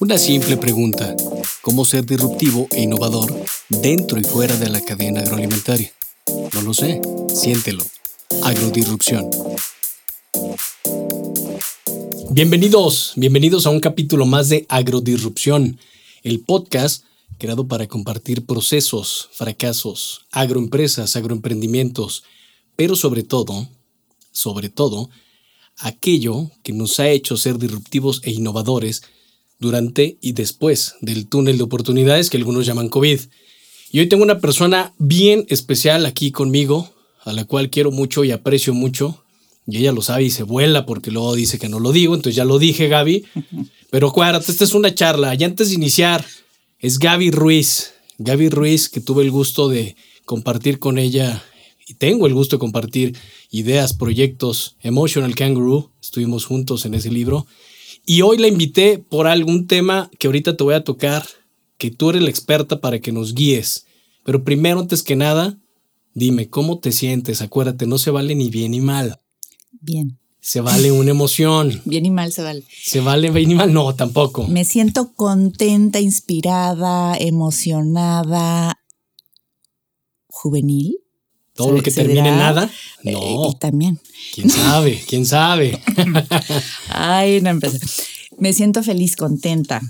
Una simple pregunta. ¿Cómo ser disruptivo e innovador dentro y fuera de la cadena agroalimentaria? No lo sé. Siéntelo. Agrodisrupción. Bienvenidos, bienvenidos a un capítulo más de Agrodisrupción, el podcast creado para compartir procesos, fracasos, agroempresas, agroemprendimientos, pero sobre todo, sobre todo, aquello que nos ha hecho ser disruptivos e innovadores durante y después del túnel de oportunidades que algunos llaman COVID. Y hoy tengo una persona bien especial aquí conmigo, a la cual quiero mucho y aprecio mucho. Y ella lo sabe y se vuela porque luego dice que no lo digo, entonces ya lo dije, Gaby. Pero acuérdate, esta es una charla. Y antes de iniciar, es Gaby Ruiz. Gaby Ruiz, que tuve el gusto de compartir con ella y tengo el gusto de compartir ideas, proyectos. Emotional Kangaroo, estuvimos juntos en ese libro. Y hoy la invité por algún tema que ahorita te voy a tocar, que tú eres la experta para que nos guíes. Pero primero, antes que nada, dime, ¿cómo te sientes? Acuérdate, no se vale ni bien ni mal. Bien. Se vale una emoción. Bien y mal se vale. Se vale bien y mal, no, tampoco. Me siento contenta, inspirada, emocionada, juvenil. Todo lo que termine en nada. Eh, No. y también. ¿Quién sabe? ¿Quién sabe? Ay, no empecé. Me siento feliz, contenta,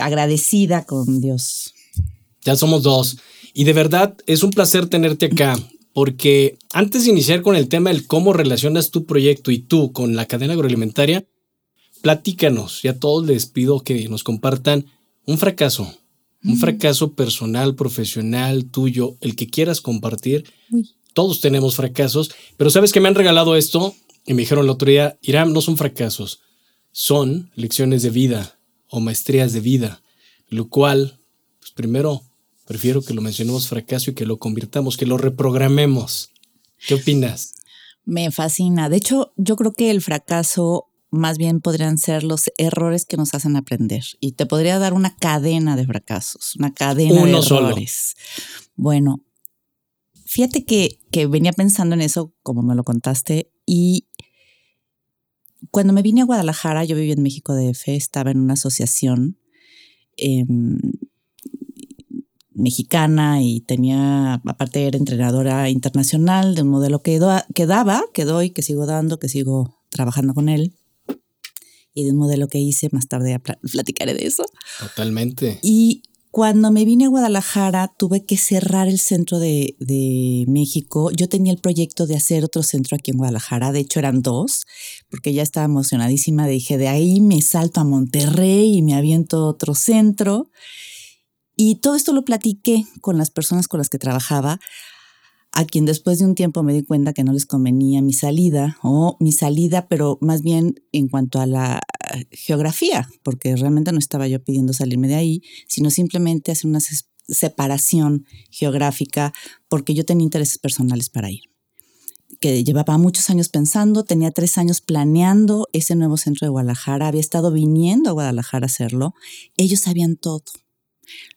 agradecida con Dios. Ya somos dos. Y de verdad es un placer tenerte acá, porque antes de iniciar con el tema del cómo relacionas tu proyecto y tú con la cadena agroalimentaria, platícanos. Y a todos les pido que nos compartan un fracaso, un fracaso personal, profesional, tuyo, el que quieras compartir. Uy. Todos tenemos fracasos, pero sabes que me han regalado esto y me dijeron el otro día, Irán, no son fracasos, son lecciones de vida o maestrías de vida, lo cual, pues primero, prefiero que lo mencionemos fracaso y que lo convirtamos, que lo reprogramemos. ¿Qué opinas? Me fascina. De hecho, yo creo que el fracaso más bien podrían ser los errores que nos hacen aprender. Y te podría dar una cadena de fracasos, una cadena Uno de solo. errores. Bueno, fíjate que, que venía pensando en eso, como me lo contaste, y cuando me vine a Guadalajara, yo vivía en México DF, estaba en una asociación em, mexicana y tenía, aparte era entrenadora internacional de un modelo que, do- que daba, que doy, que sigo dando, que sigo trabajando con él. Y de un modelo que hice, más tarde pla- platicaré de eso. Totalmente. Y cuando me vine a Guadalajara, tuve que cerrar el centro de, de México. Yo tenía el proyecto de hacer otro centro aquí en Guadalajara. De hecho, eran dos, porque ya estaba emocionadísima. Dije, de ahí me salto a Monterrey y me aviento otro centro. Y todo esto lo platiqué con las personas con las que trabajaba, a quien después de un tiempo me di cuenta que no les convenía mi salida, o mi salida, pero más bien en cuanto a la geografía, porque realmente no estaba yo pidiendo salirme de ahí, sino simplemente hacer una separación geográfica, porque yo tenía intereses personales para ir que llevaba muchos años pensando, tenía tres años planeando ese nuevo centro de Guadalajara, había estado viniendo a Guadalajara a hacerlo, ellos sabían todo.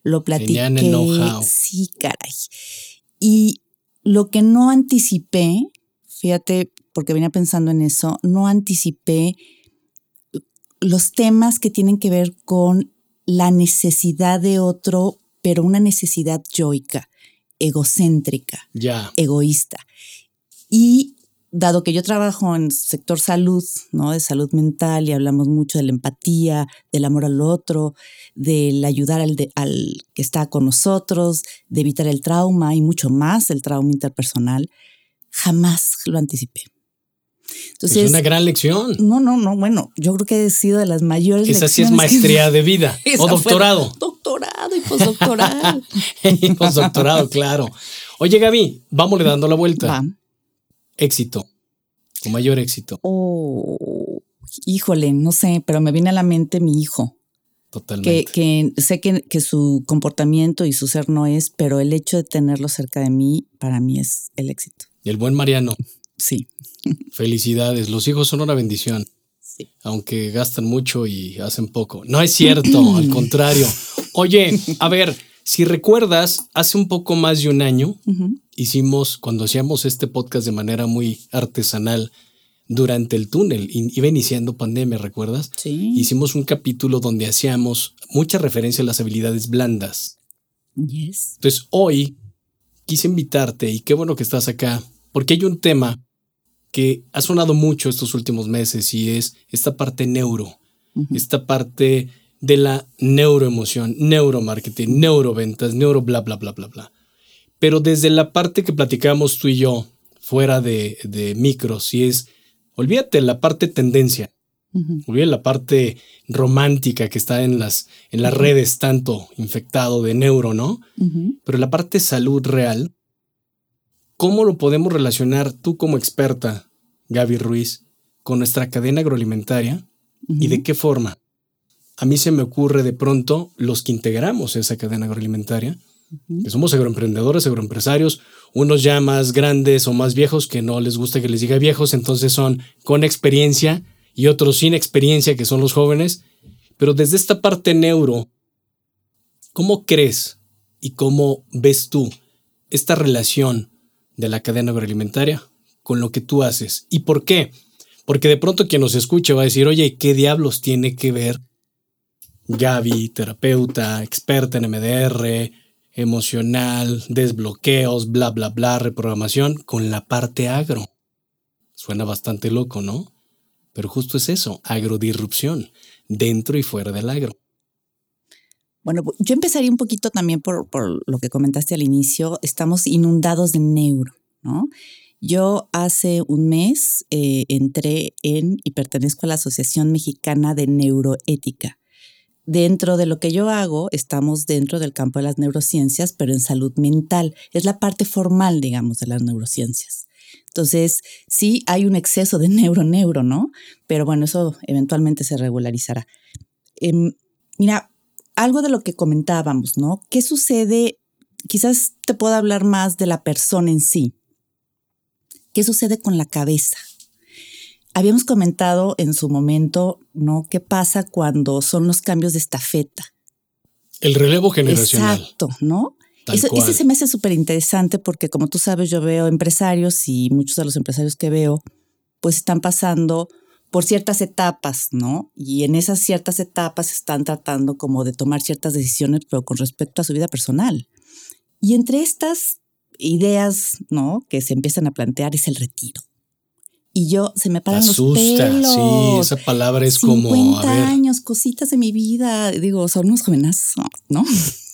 Lo platiqué. Sí, caray. Y lo que no anticipé, fíjate, porque venía pensando en eso, no anticipé los temas que tienen que ver con la necesidad de otro, pero una necesidad yoica, egocéntrica Ya. egoísta. Y dado que yo trabajo en sector salud, ¿no? De salud mental y hablamos mucho de la empatía, del amor al otro, del ayudar al, de- al que está con nosotros, de evitar el trauma y mucho más el trauma interpersonal, jamás lo anticipé. Entonces, es una gran lección. no, no, no, bueno, yo creo que he sido de las mayores Esa sí es que- maestría de vida o doctorado. Doctorado y postdoctorado. Y Postdoctorado, claro. Oye, Gaby, vámonos dando la vuelta. Va. Éxito. Con mayor éxito. Oh, híjole, no sé, pero me viene a la mente mi hijo. Totalmente. que, que sé que, que su comportamiento y su ser no es, pero el hecho de tenerlo cerca de mí, para mí es el éxito. Y el buen Mariano, Sí, felicidades. Los hijos son una bendición, sí. aunque gastan mucho y hacen poco. No es cierto, al contrario. Oye, a ver, si recuerdas, hace un poco más de un año hicimos, cuando hacíamos este podcast de manera muy artesanal, durante el túnel. Iba iniciando pandemia, ¿recuerdas? Sí. Hicimos un capítulo donde hacíamos mucha referencia a las habilidades blandas. Yes. Entonces, hoy quise invitarte y qué bueno que estás acá, porque hay un tema que ha sonado mucho estos últimos meses y es esta parte neuro, esta parte de la neuroemoción, neuromarketing, neuroventas, neuro bla, bla, bla, bla, bla. Pero desde la parte que platicamos tú y yo, fuera de, de micros, y es, olvídate la parte tendencia, olvídate la parte romántica que está en las, en las redes tanto infectado de neuro, ¿no? Pero la parte salud real, ¿cómo lo podemos relacionar tú como experta, Gaby Ruiz, con nuestra cadena agroalimentaria y de qué forma? A mí se me ocurre de pronto los que integramos esa cadena agroalimentaria, que somos agroemprendedores, agroempresarios, unos ya más grandes o más viejos que no les gusta que les diga viejos, entonces son con experiencia y otros sin experiencia que son los jóvenes. Pero desde esta parte neuro, ¿cómo crees y cómo ves tú esta relación de la cadena agroalimentaria con lo que tú haces? ¿Y por qué? Porque de pronto quien nos escuche va a decir, oye, ¿qué diablos tiene que ver Gaby, terapeuta, experta en MDR, emocional, desbloqueos, bla, bla, bla, reprogramación, con la parte agro. Suena bastante loco, ¿no? Pero justo es eso, agrodirrupción, dentro y fuera del agro. Bueno, yo empezaría un poquito también por, por lo que comentaste al inicio. Estamos inundados de neuro, ¿no? Yo hace un mes eh, entré en y pertenezco a la Asociación Mexicana de Neuroética dentro de lo que yo hago, estamos dentro del campo de las neurociencias, pero en salud mental. Es la parte formal, digamos, de las neurociencias. Entonces, sí hay un exceso de neuro-neuro, ¿no? Pero bueno, eso eventualmente se regularizará. Em, mira, algo de lo que comentábamos, ¿no? ¿Qué sucede? Quizás te pueda hablar más de la persona en sí. ¿Qué sucede con la cabeza? Habíamos comentado en su momento, ¿no? ¿Qué pasa cuando son los cambios de estafeta? El relevo generacional. Exacto, ¿no? Eso, ese se me hace súper interesante porque como tú sabes, yo veo empresarios y muchos de los empresarios que veo, pues están pasando por ciertas etapas, ¿no? Y en esas ciertas etapas están tratando como de tomar ciertas decisiones, pero con respecto a su vida personal. Y entre estas ideas, ¿no? Que se empiezan a plantear es el retiro y yo se me paran Asusta, los pelos. Sí, esa palabra es como 50 años, cositas de mi vida. Digo, son unos jóvenes, ¿no?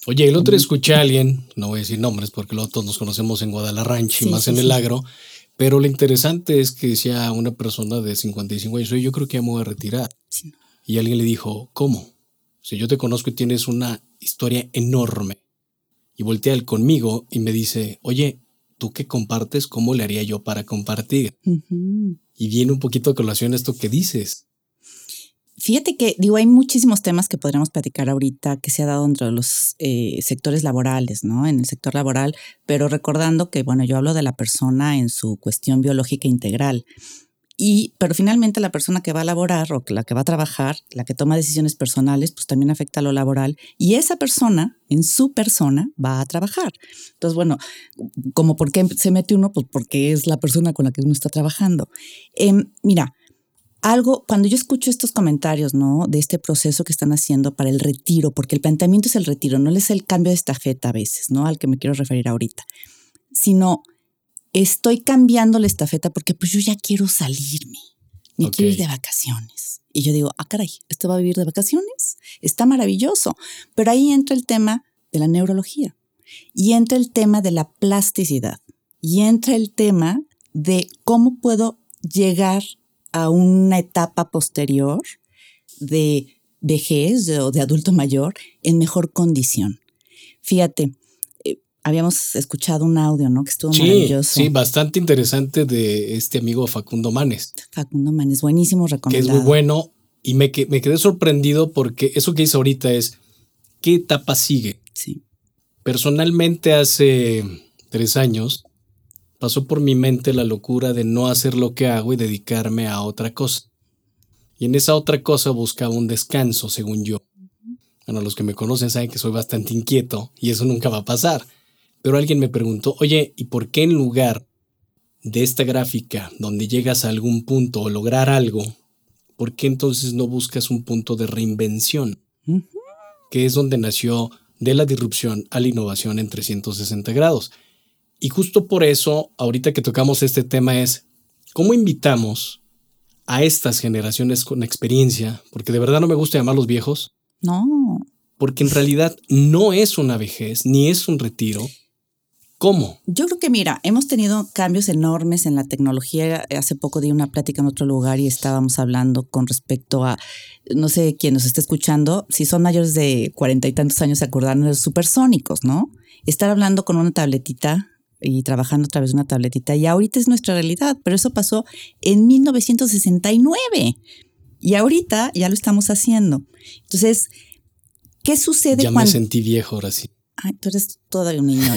Oye, el otro escuché a alguien, no voy a decir nombres porque luego todos nos conocemos en Guadalajara y más en el agro, pero lo interesante es que decía una persona de 55 años, yo creo que ya me voy a retirar. Y alguien le dijo, ¿cómo? Si yo te conozco y tienes una historia enorme. Y voltea él conmigo y me dice, oye, tú que compartes, ¿cómo le haría yo para compartir? Y viene un poquito a colación esto que dices. Fíjate que, digo, hay muchísimos temas que podríamos platicar ahorita que se ha dado entre los eh, sectores laborales, ¿no? En el sector laboral, pero recordando que, bueno, yo hablo de la persona en su cuestión biológica integral. Y, pero finalmente la persona que va a laborar o la que va a trabajar, la que toma decisiones personales, pues también afecta a lo laboral. Y esa persona, en su persona, va a trabajar. Entonces, bueno, como por qué se mete uno, pues porque es la persona con la que uno está trabajando. Em, mira, algo, cuando yo escucho estos comentarios, ¿no? De este proceso que están haciendo para el retiro, porque el planteamiento es el retiro, no es el cambio de estafeta a veces, ¿no? Al que me quiero referir ahorita, sino estoy cambiando la estafeta porque pues yo ya quiero salirme, ni quiero ir de vacaciones. Y yo digo, ah, caray, ¿esto va a vivir de vacaciones? Está maravilloso. Pero ahí entra el tema de la neurología y entra el tema de la plasticidad y entra el tema de cómo puedo llegar a una etapa posterior de vejez o de adulto mayor en mejor condición. Fíjate, habíamos escuchado un audio, ¿no? Que estuvo maravilloso. Sí, bastante interesante de este amigo Facundo Manes. Facundo Manes, buenísimo, recomendado. Que es muy bueno y me, me quedé sorprendido porque eso que dice ahorita es, ¿qué etapa sigue? Sí. Personalmente hace tres años pasó por mi mente la locura de no hacer lo que hago y dedicarme a otra cosa. Y en esa otra cosa buscaba un descanso, según yo. Bueno, los que me conocen saben que soy bastante inquieto y eso nunca va a pasar. Pero alguien me preguntó, oye, ¿y por qué en lugar de esta gráfica donde llegas a algún punto o lograr algo, ¿por qué entonces no buscas un punto de reinvención? Que es donde nació de la disrupción a la innovación en 360 grados. Y justo por eso, ahorita que tocamos este tema es, ¿cómo invitamos a estas generaciones con experiencia? Porque de verdad no me gusta llamarlos viejos. No. Porque en realidad no es una vejez, ni es un retiro. ¿Cómo? Yo creo que, mira, hemos tenido cambios enormes en la tecnología. Hace poco di una plática en otro lugar y estábamos hablando con respecto a, no sé quién nos está escuchando, si son mayores de cuarenta y tantos años, se acordarán de los supersónicos, ¿no? Estar hablando con una tabletita y trabajando a través de una tabletita. Y ahorita es nuestra realidad, pero eso pasó en 1969. Y ahorita ya lo estamos haciendo. Entonces, ¿qué sucede ya cuando... me sentí viejo ahora sí. Ay, tú eres todavía un niño,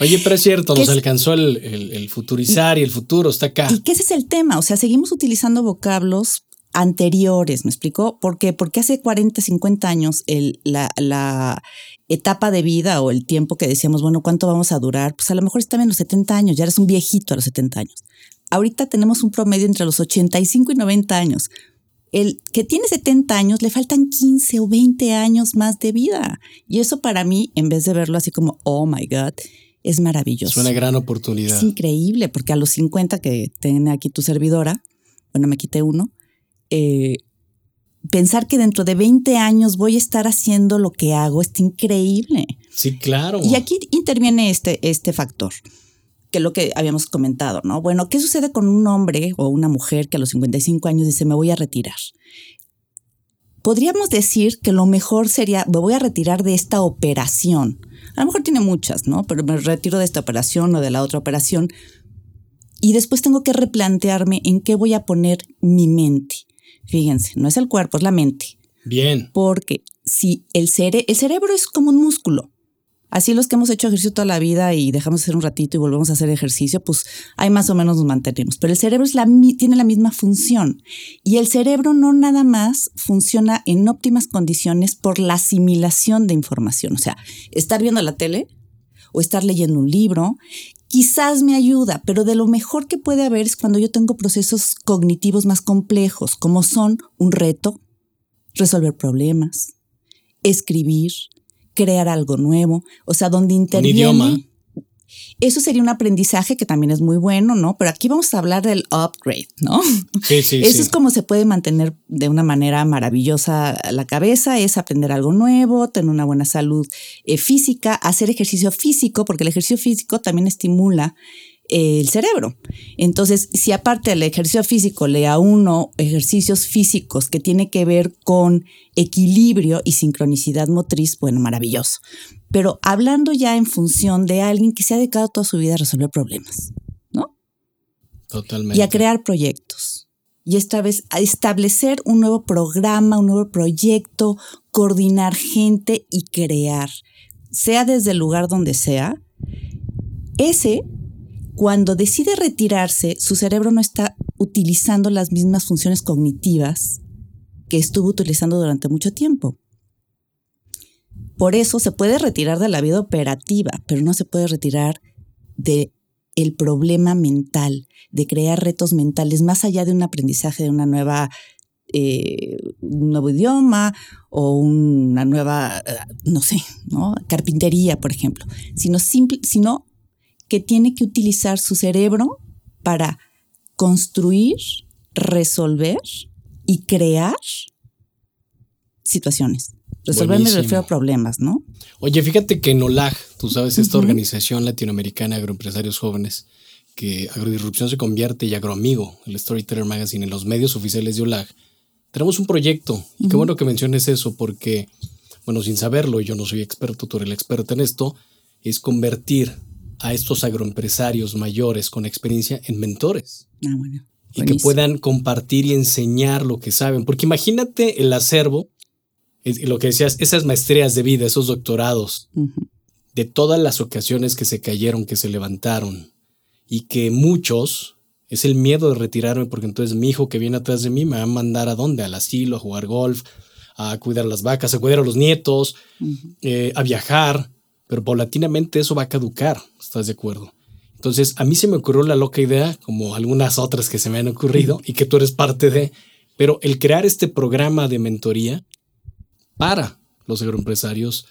Oye, pero es cierto, nos alcanzó el, el, futurizar y el futuro está acá. Y que ese es el tema, o sea, seguimos utilizando vocablos anteriores, ¿me explicó? ¿Por qué? Porque hace 40, 50 años el, la, la, etapa de vida o el tiempo que decíamos, bueno, ¿cuánto vamos a durar? Pues a lo mejor en los 70 años, ya eres un viejito a los 70 años. Ahorita tenemos un promedio entre los 85 y 90 años el que tiene 70 años le faltan 15 o 20 años más de vida. Y eso para mí, en vez de verlo así como, oh my God, es maravilloso. Es una gran oportunidad. Es increíble, porque a los 50 que tiene aquí tu servidora, bueno, me quité uno, eh, pensar que dentro de 20 años voy a estar haciendo lo que hago es increíble. Sí, claro. Y aquí interviene este, este factor que lo que habíamos comentado, ¿no? Bueno, ¿qué sucede con un hombre o una mujer que a los 55 años dice, me voy a retirar? Podríamos decir que lo mejor sería, me voy a retirar de esta operación. A lo mejor tiene muchas, ¿no? Pero me retiro de esta operación o de la otra operación. Y después tengo que replantearme en qué voy a poner mi mente. Fíjense, no es el cuerpo, es la mente. Bien. Porque si el, cere el cerebro es como un músculo, Así los que hemos hecho ejercicio toda la vida y dejamos de hacer un ratito y volvemos a hacer ejercicio, pues ahí más o menos nos mantenemos. Pero el cerebro es la, tiene la misma función y el cerebro no nada más funciona en óptimas condiciones por la asimilación de información. O sea, estar viendo la tele o estar leyendo un libro quizás me ayuda, pero de lo mejor que puede haber es cuando yo tengo procesos cognitivos más complejos, como son un reto, resolver problemas, escribir, crear algo nuevo, o sea, donde interviene. idioma. Eso sería un aprendizaje que también es muy bueno, ¿no? Pero aquí vamos a hablar del upgrade, ¿no? Sí, sí. Eso es como se puede mantener de una manera maravillosa la cabeza, es aprender algo nuevo, tener una buena salud eh, física, hacer ejercicio físico, porque el ejercicio físico también estimula el cerebro. Entonces, si aparte del ejercicio físico le a uno ejercicios físicos que tiene que ver con equilibrio y sincronicidad motriz, bueno, maravilloso. Pero hablando ya en función de alguien que se ha dedicado toda su vida a resolver problemas, ¿no? Totalmente. Y a crear proyectos. Y esta vez a establecer un nuevo programa, un nuevo proyecto, coordinar gente y crear, sea desde el lugar donde sea. Ese cuando decide retirarse, su cerebro no está utilizando las mismas funciones cognitivas que estuvo utilizando durante mucho tiempo. Por eso se puede retirar de la vida operativa, pero no se puede retirar de el problema mental, de crear retos mentales más allá de un aprendizaje de una nueva eh, un nuevo idioma o una nueva, eh, no sé, ¿no? carpintería, por ejemplo, sino, simple, sino que tiene que utilizar su cerebro para construir, resolver y crear situaciones. Resolver me refiero a problemas, ¿no? Oye, fíjate que en OLAG, tú sabes, esta organización latinoamericana de agroempresarios jóvenes, que Agrodisrupción se convierte y Agroamigo, el Storyteller Magazine, en los medios oficiales de OLAG, tenemos un proyecto. Y qué bueno que menciones eso, porque, bueno, sin saberlo, yo no soy experto, tú eres el experto en esto, es convertir a estos agroempresarios mayores con experiencia en mentores. Ah, bueno. Y que puedan compartir y enseñar lo que saben. Porque imagínate el acervo, lo que decías, esas maestrías de vida, esos doctorados, de todas las ocasiones que se cayeron, que se levantaron, y que muchos, es el miedo de retirarme, porque entonces mi hijo que viene atrás de mí me va a mandar a dónde, al asilo, a jugar golf, a cuidar las vacas, a cuidar a los nietos, eh, a viajar pero paulatinamente eso va a caducar, ¿estás de acuerdo? Entonces, a mí se me ocurrió la loca idea, como algunas otras que se me han ocurrido y que tú eres parte de, pero el crear este programa de mentoría para los agroempresarios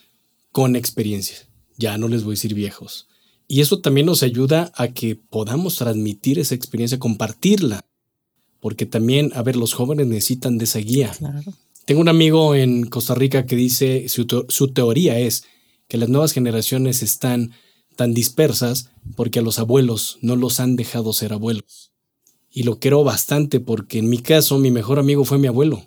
con experiencia. Ya no les voy a decir viejos. Y eso también nos ayuda a que podamos transmitir esa experiencia, compartirla. Porque también, a ver, los jóvenes necesitan de esa guía. Tengo un amigo en Costa Rica que dice, su, su teoría es que las nuevas generaciones están tan dispersas porque a los abuelos no los han dejado ser abuelos. Y lo quiero bastante porque en mi caso mi mejor amigo fue mi abuelo,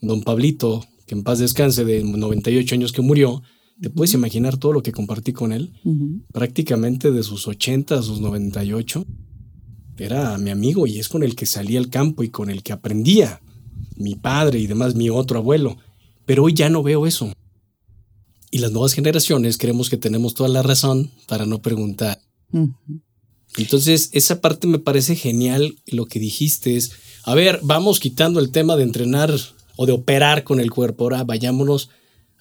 don Pablito, que en paz descanse de 98 años que murió. ¿Te puedes imaginar todo lo que compartí con él? Prácticamente de sus 80 a sus 98. Era mi amigo y es con el que salía al campo y con el que aprendía. Mi padre y demás, mi otro abuelo. Pero hoy ya no veo eso. Y las nuevas generaciones creemos que tenemos toda la razón para no preguntar. Entonces, esa parte me parece genial. Lo que dijiste es, a ver, vamos quitando el tema de entrenar o de operar con el cuerpo. Ahora vayámonos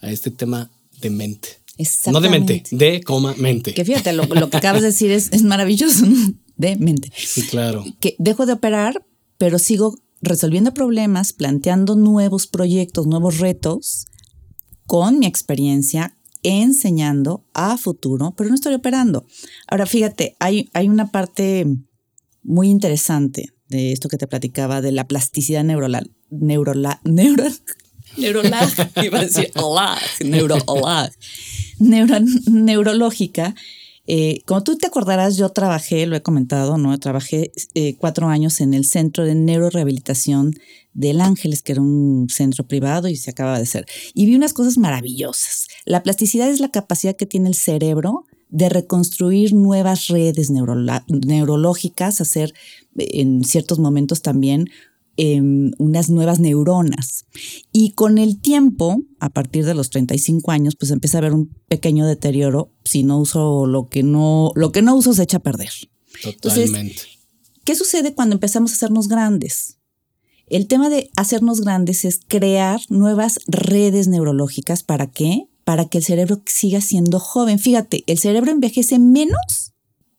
a este tema de mente. No de mente, de coma mente. Que fíjate, lo, que acabas de decir es, es maravilloso, de mente. Sí, claro. Que dejo de operar, pero sigo resolviendo problemas, planteando nuevos proyectos, nuevos retos con mi experiencia enseñando a futuro, pero no estoy operando. Ahora, fíjate, hay, hay una parte muy interesante de esto que te platicaba de la plasticidad neuronal, neuronal, neural, neurolag, iba a decir neuro, neurológica. Eh, como tú te acordarás, yo trabajé, lo he comentado, ¿no? Trabajé eh, cuatro años en el Centro de Neurorehabilitación del Ángeles, que era un centro privado y se acaba de hacer. Y vi unas cosas maravillosas. La plasticidad es la capacidad que tiene el cerebro de reconstruir nuevas redes neurológicas, hacer en ciertos momentos también em, unas nuevas neuronas. Y con el tiempo, a partir de los 35 años, pues empieza a haber un pequeño deterioro. Si no uso lo que no, lo que no uso se echa a perder. Totalmente. ¿qué sucede cuando empezamos a hacernos grandes? El tema de hacernos grandes es crear nuevas redes neurológicas. ¿Para qué? Para que el cerebro siga siendo joven. Fíjate, el cerebro envejece menos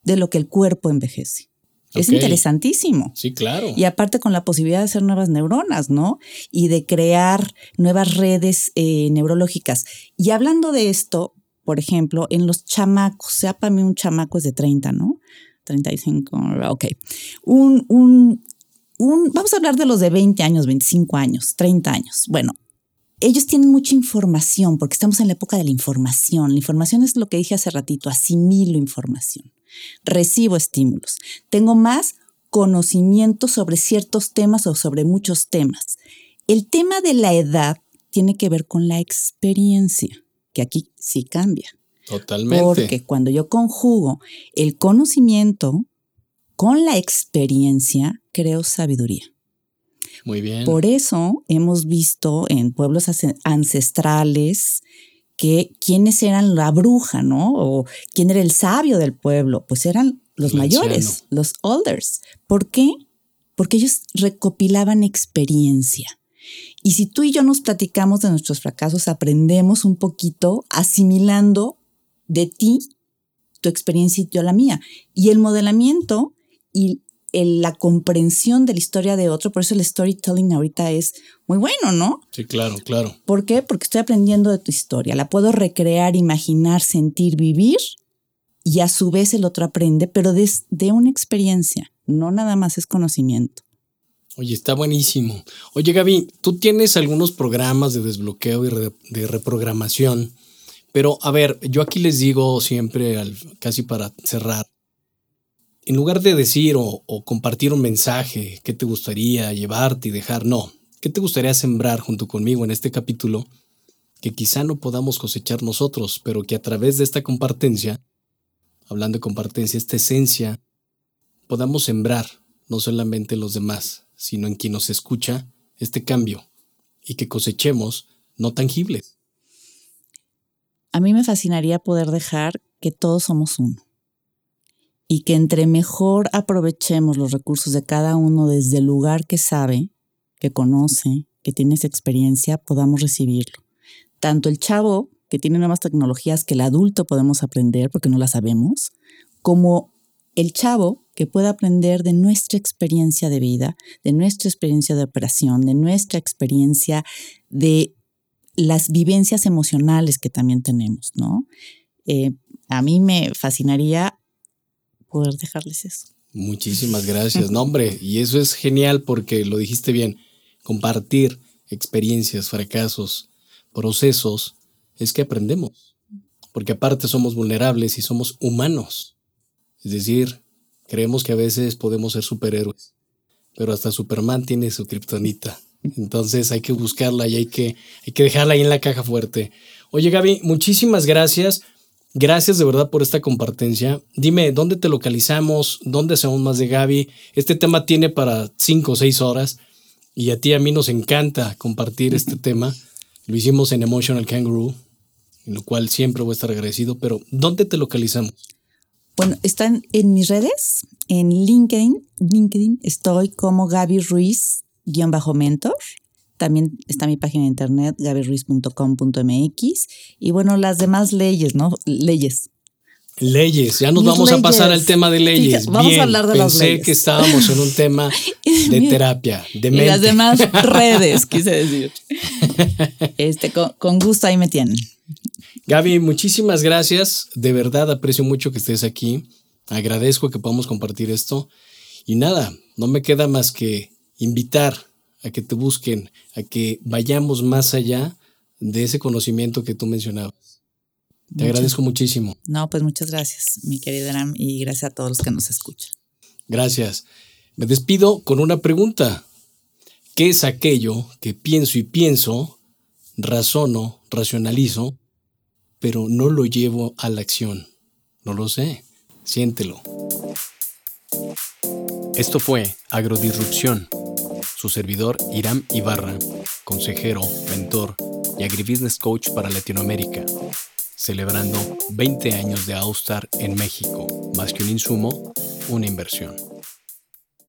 de lo que el cuerpo envejece. Es interesantísimo. Sí, claro. Y aparte con la posibilidad de hacer nuevas neuronas, ¿no? Y de crear nuevas redes eh, neurológicas. Y hablando de esto, por ejemplo, en los chamacos, sea para mí un chamaco es de 30, ¿no? 35, ok. Un, un, vamos a hablar de los de 20 años, 25 años, 30 años. Bueno, ellos tienen mucha información porque estamos en la época de la información. La información es lo que dije hace ratito, asimilo información, recibo estímulos, tengo más conocimiento sobre ciertos temas o sobre muchos temas. El tema de la edad tiene que ver con la experiencia, que aquí sí cambia. Totalmente. Porque cuando yo conjugo el conocimiento con la experiencia, creo sabiduría. Muy bien. Por eso hemos visto en pueblos ancestrales que quiénes eran la bruja, ¿no? O quién era el sabio del pueblo. Pues eran los mayores, los elders. ¿Por qué? Porque ellos recopilaban experiencia. Y si tú y yo nos platicamos de nuestros fracasos, aprendemos un poquito asimilando de ti tu experiencia y yo la mía. Y el modelamiento y la comprensión de la historia de otro, por eso el storytelling ahorita es muy bueno, ¿no? Sí, claro, claro. ¿Por qué? Porque estoy aprendiendo de tu historia, la puedo recrear, imaginar, sentir, vivir y a su vez el otro aprende, pero de, de una experiencia, no nada más es conocimiento. Oye, está buenísimo. Oye, Gaby, tú tienes algunos programas de desbloqueo y de reprogramación, pero a ver, yo aquí les digo siempre, al, casi para cerrar, en lugar de decir o, compartir un mensaje, qué te gustaría llevarte y dejar, no, qué te gustaría sembrar junto conmigo en este capítulo, que quizá no podamos cosechar nosotros, pero que a través de esta compartencia, hablando de compartencia, esta esencia, podamos sembrar no solamente en los demás, sino en quien nos escucha este cambio y que cosechemos no tangibles. A mí me fascinaría poder dejar que todos somos uno y que entre mejor aprovechemos los recursos de cada uno desde el lugar que sabe, que conoce, que tiene esa experiencia, podamos recibirlo. Tanto el chavo, que tiene nuevas tecnologías que el adulto podemos aprender porque no las sabemos, como el chavo que pueda aprender de nuestra experiencia de vida, de nuestra experiencia de operación, de nuestra experiencia de las vivencias emocionales que también tenemos, ¿no? Eh, a mí me fascinaría poder dejarles eso. Muchísimas gracias. No, hombre, y eso es genial porque lo dijiste bien. Compartir experiencias, fracasos, procesos, es que aprendemos. Porque aparte somos vulnerables y somos humanos. Es decir, creemos que a veces podemos ser superhéroes, pero hasta Superman tiene su kriptonita. Entonces hay que buscarla y hay que, hay que dejarla ahí en la caja fuerte. Oye Gaby, muchísimas gracias. Gracias de verdad por esta compartencia. Dime, ¿dónde te localizamos? ¿Dónde hacemos más de Gaby? Este tema tiene para cinco o seis horas y a ti a mí nos encanta compartir este tema. Lo hicimos en Emotional Kangaroo, en lo cual siempre voy a estar agradecido, pero ¿dónde te localizamos? Bueno, están en mis redes, en LinkedIn. LinkedIn estoy como Gaby Ruiz, guion bajo mentor. También está mi página de internet, gabyruiz.com.mx. Y bueno, las demás leyes, ¿no? Leyes. Leyes, ya nos vamos a pasar al tema de leyes. vamos a hablar de pensé las leyes. que estábamos en un tema de terapia, de Y mente. las demás redes, quise decir. Este, con, con gusto ahí me tienen. Gaby, muchísimas gracias. De verdad aprecio mucho que estés aquí. Agradezco que podamos compartir esto. Y nada, no me queda más que invitar a que te busquen, a que vayamos más allá de ese conocimiento que tú mencionabas. Te Muchas- agradezco muchísimo. No, pues muchas gracias, mi querida Aram, y gracias a todos los que nos escuchan. Gracias. Me despido con una pregunta. ¿Qué es aquello que pienso y pienso, razono, racionalizo, pero no lo llevo a la acción? No lo sé. Siéntelo. Esto fue Agrodisrupción. Su servidor Iram Ibarra, consejero, mentor y agribusiness coach para Latinoamérica, celebrando 20 años de Austar en México, más que un insumo, una inversión.